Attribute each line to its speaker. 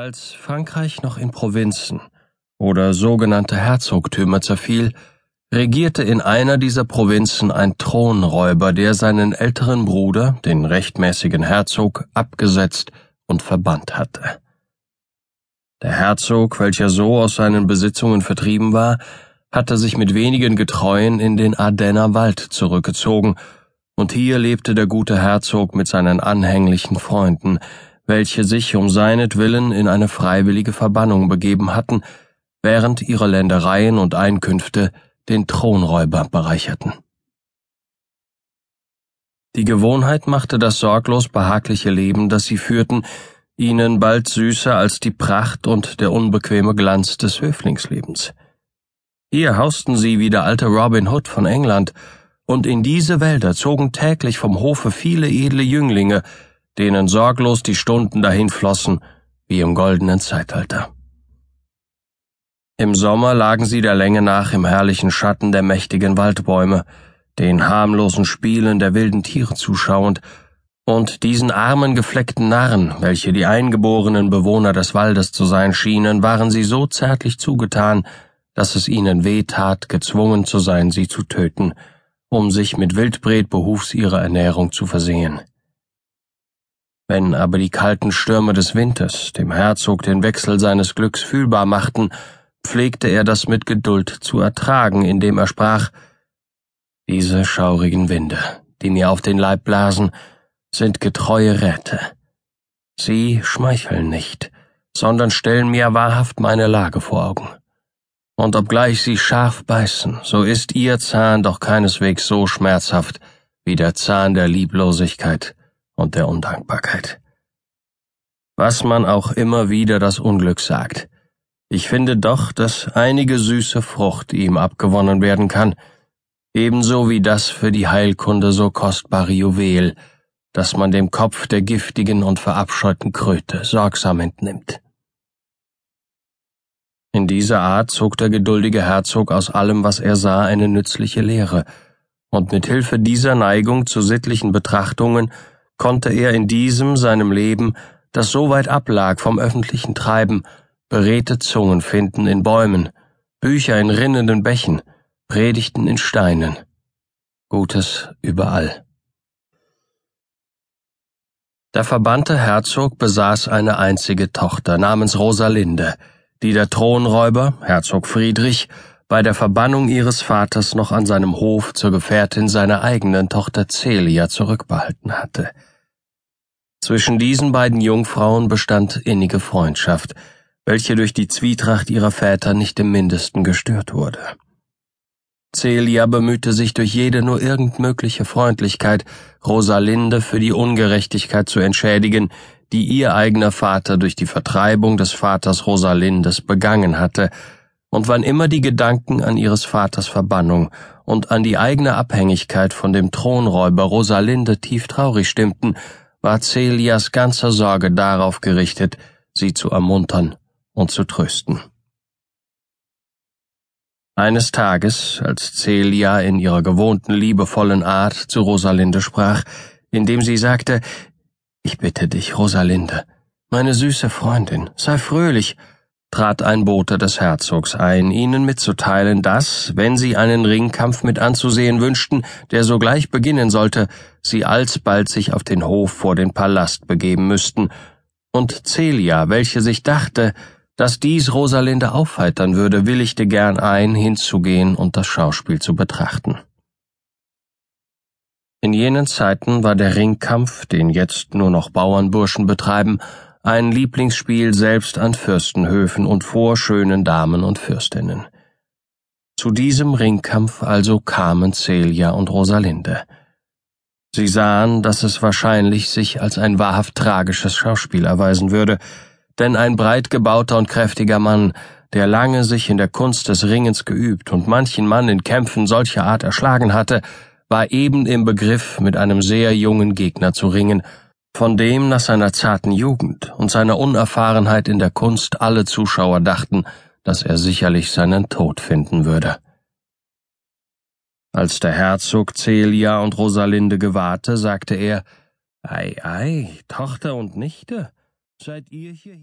Speaker 1: Als Frankreich noch in Provinzen oder sogenannte Herzogtümer zerfiel, regierte in einer dieser Provinzen ein Thronräuber, der seinen älteren Bruder, den rechtmäßigen Herzog, abgesetzt und verbannt hatte. Der Herzog, welcher so aus seinen Besitzungen vertrieben war, hatte sich mit wenigen Getreuen in den Ardenner Wald zurückgezogen, und hier lebte der gute Herzog mit seinen anhänglichen Freunden, welche sich um seinetwillen in eine freiwillige Verbannung begeben hatten, während ihre Ländereien und Einkünfte den Thronräuber bereicherten. Die Gewohnheit machte das sorglos behagliche Leben, das sie führten, ihnen bald süßer als die Pracht und der unbequeme Glanz des Höflingslebens. Hier hausten sie wie der alte Robin Hood von England, und in diese Wälder zogen täglich vom Hofe viele edle Jünglinge, denen sorglos die Stunden dahinflossen wie im goldenen Zeitalter. Im Sommer lagen sie der Länge nach im herrlichen Schatten der mächtigen Waldbäume, den harmlosen Spielen der wilden Tiere zuschauend, und diesen armen gefleckten Narren, welche die eingeborenen Bewohner des Waldes zu sein schienen, waren sie so zärtlich zugetan, dass es ihnen weh tat, gezwungen zu sein, sie zu töten, um sich mit Wildbret behufs ihrer Ernährung zu versehen. Wenn aber die kalten Stürme des Winters dem Herzog den Wechsel seines Glücks fühlbar machten, pflegte er das mit Geduld zu ertragen, indem er sprach Diese schaurigen Winde, die mir auf den Leib blasen, sind getreue Räte. Sie schmeicheln nicht, sondern stellen mir wahrhaft meine Lage vor Augen. Und obgleich sie scharf beißen, so ist ihr Zahn doch keineswegs so schmerzhaft wie der Zahn der Lieblosigkeit und der Undankbarkeit. Was man auch immer wieder das Unglück sagt, ich finde doch, dass einige süße Frucht ihm abgewonnen werden kann, ebenso wie das für die Heilkunde so kostbare Juwel, das man dem Kopf der giftigen und verabscheuten Kröte sorgsam entnimmt. In dieser Art zog der geduldige Herzog aus allem, was er sah, eine nützliche Lehre, und mit Hilfe dieser Neigung zu sittlichen Betrachtungen konnte er in diesem seinem Leben, das so weit ablag vom öffentlichen Treiben, beredte Zungen finden in Bäumen, Bücher in rinnenden Bächen, Predigten in Steinen. Gutes überall. Der verbannte Herzog besaß eine einzige Tochter namens Rosalinde, die der Thronräuber, Herzog Friedrich, bei der Verbannung ihres Vaters noch an seinem Hof zur Gefährtin seiner eigenen Tochter Celia zurückbehalten hatte. Zwischen diesen beiden Jungfrauen bestand innige Freundschaft, welche durch die Zwietracht ihrer Väter nicht im mindesten gestört wurde. Celia bemühte sich durch jede nur irgend mögliche Freundlichkeit, Rosalinde für die Ungerechtigkeit zu entschädigen, die ihr eigener Vater durch die Vertreibung des Vaters Rosalindes begangen hatte, und wann immer die Gedanken an ihres Vaters Verbannung und an die eigene Abhängigkeit von dem Thronräuber Rosalinde tief traurig stimmten, war Celias ganze Sorge darauf gerichtet, sie zu ermuntern und zu trösten. Eines Tages, als Celia in ihrer gewohnten liebevollen Art zu Rosalinde sprach, indem sie sagte, Ich bitte dich, Rosalinde, meine süße Freundin, sei fröhlich, trat ein Bote des Herzogs ein, ihnen mitzuteilen, dass, wenn sie einen Ringkampf mit anzusehen wünschten, der sogleich beginnen sollte, sie alsbald sich auf den Hof vor den Palast begeben müssten, und Celia, welche sich dachte, dass dies Rosalinde aufheitern würde, willigte gern ein, hinzugehen und das Schauspiel zu betrachten. In jenen Zeiten war der Ringkampf, den jetzt nur noch Bauernburschen betreiben, ein Lieblingsspiel selbst an Fürstenhöfen und vor schönen Damen und Fürstinnen. Zu diesem Ringkampf also kamen Celia und Rosalinde. Sie sahen, dass es wahrscheinlich sich als ein wahrhaft tragisches Schauspiel erweisen würde, denn ein breit gebauter und kräftiger Mann, der lange sich in der Kunst des Ringens geübt und manchen Mann in Kämpfen solcher Art erschlagen hatte, war eben im Begriff, mit einem sehr jungen Gegner zu ringen, von dem nach seiner zarten Jugend und seiner Unerfahrenheit in der Kunst alle Zuschauer dachten, dass er sicherlich seinen Tod finden würde. Als der Herzog Celia und Rosalinde gewahrte, sagte er Ei, ei, Tochter und Nichte, seid ihr hier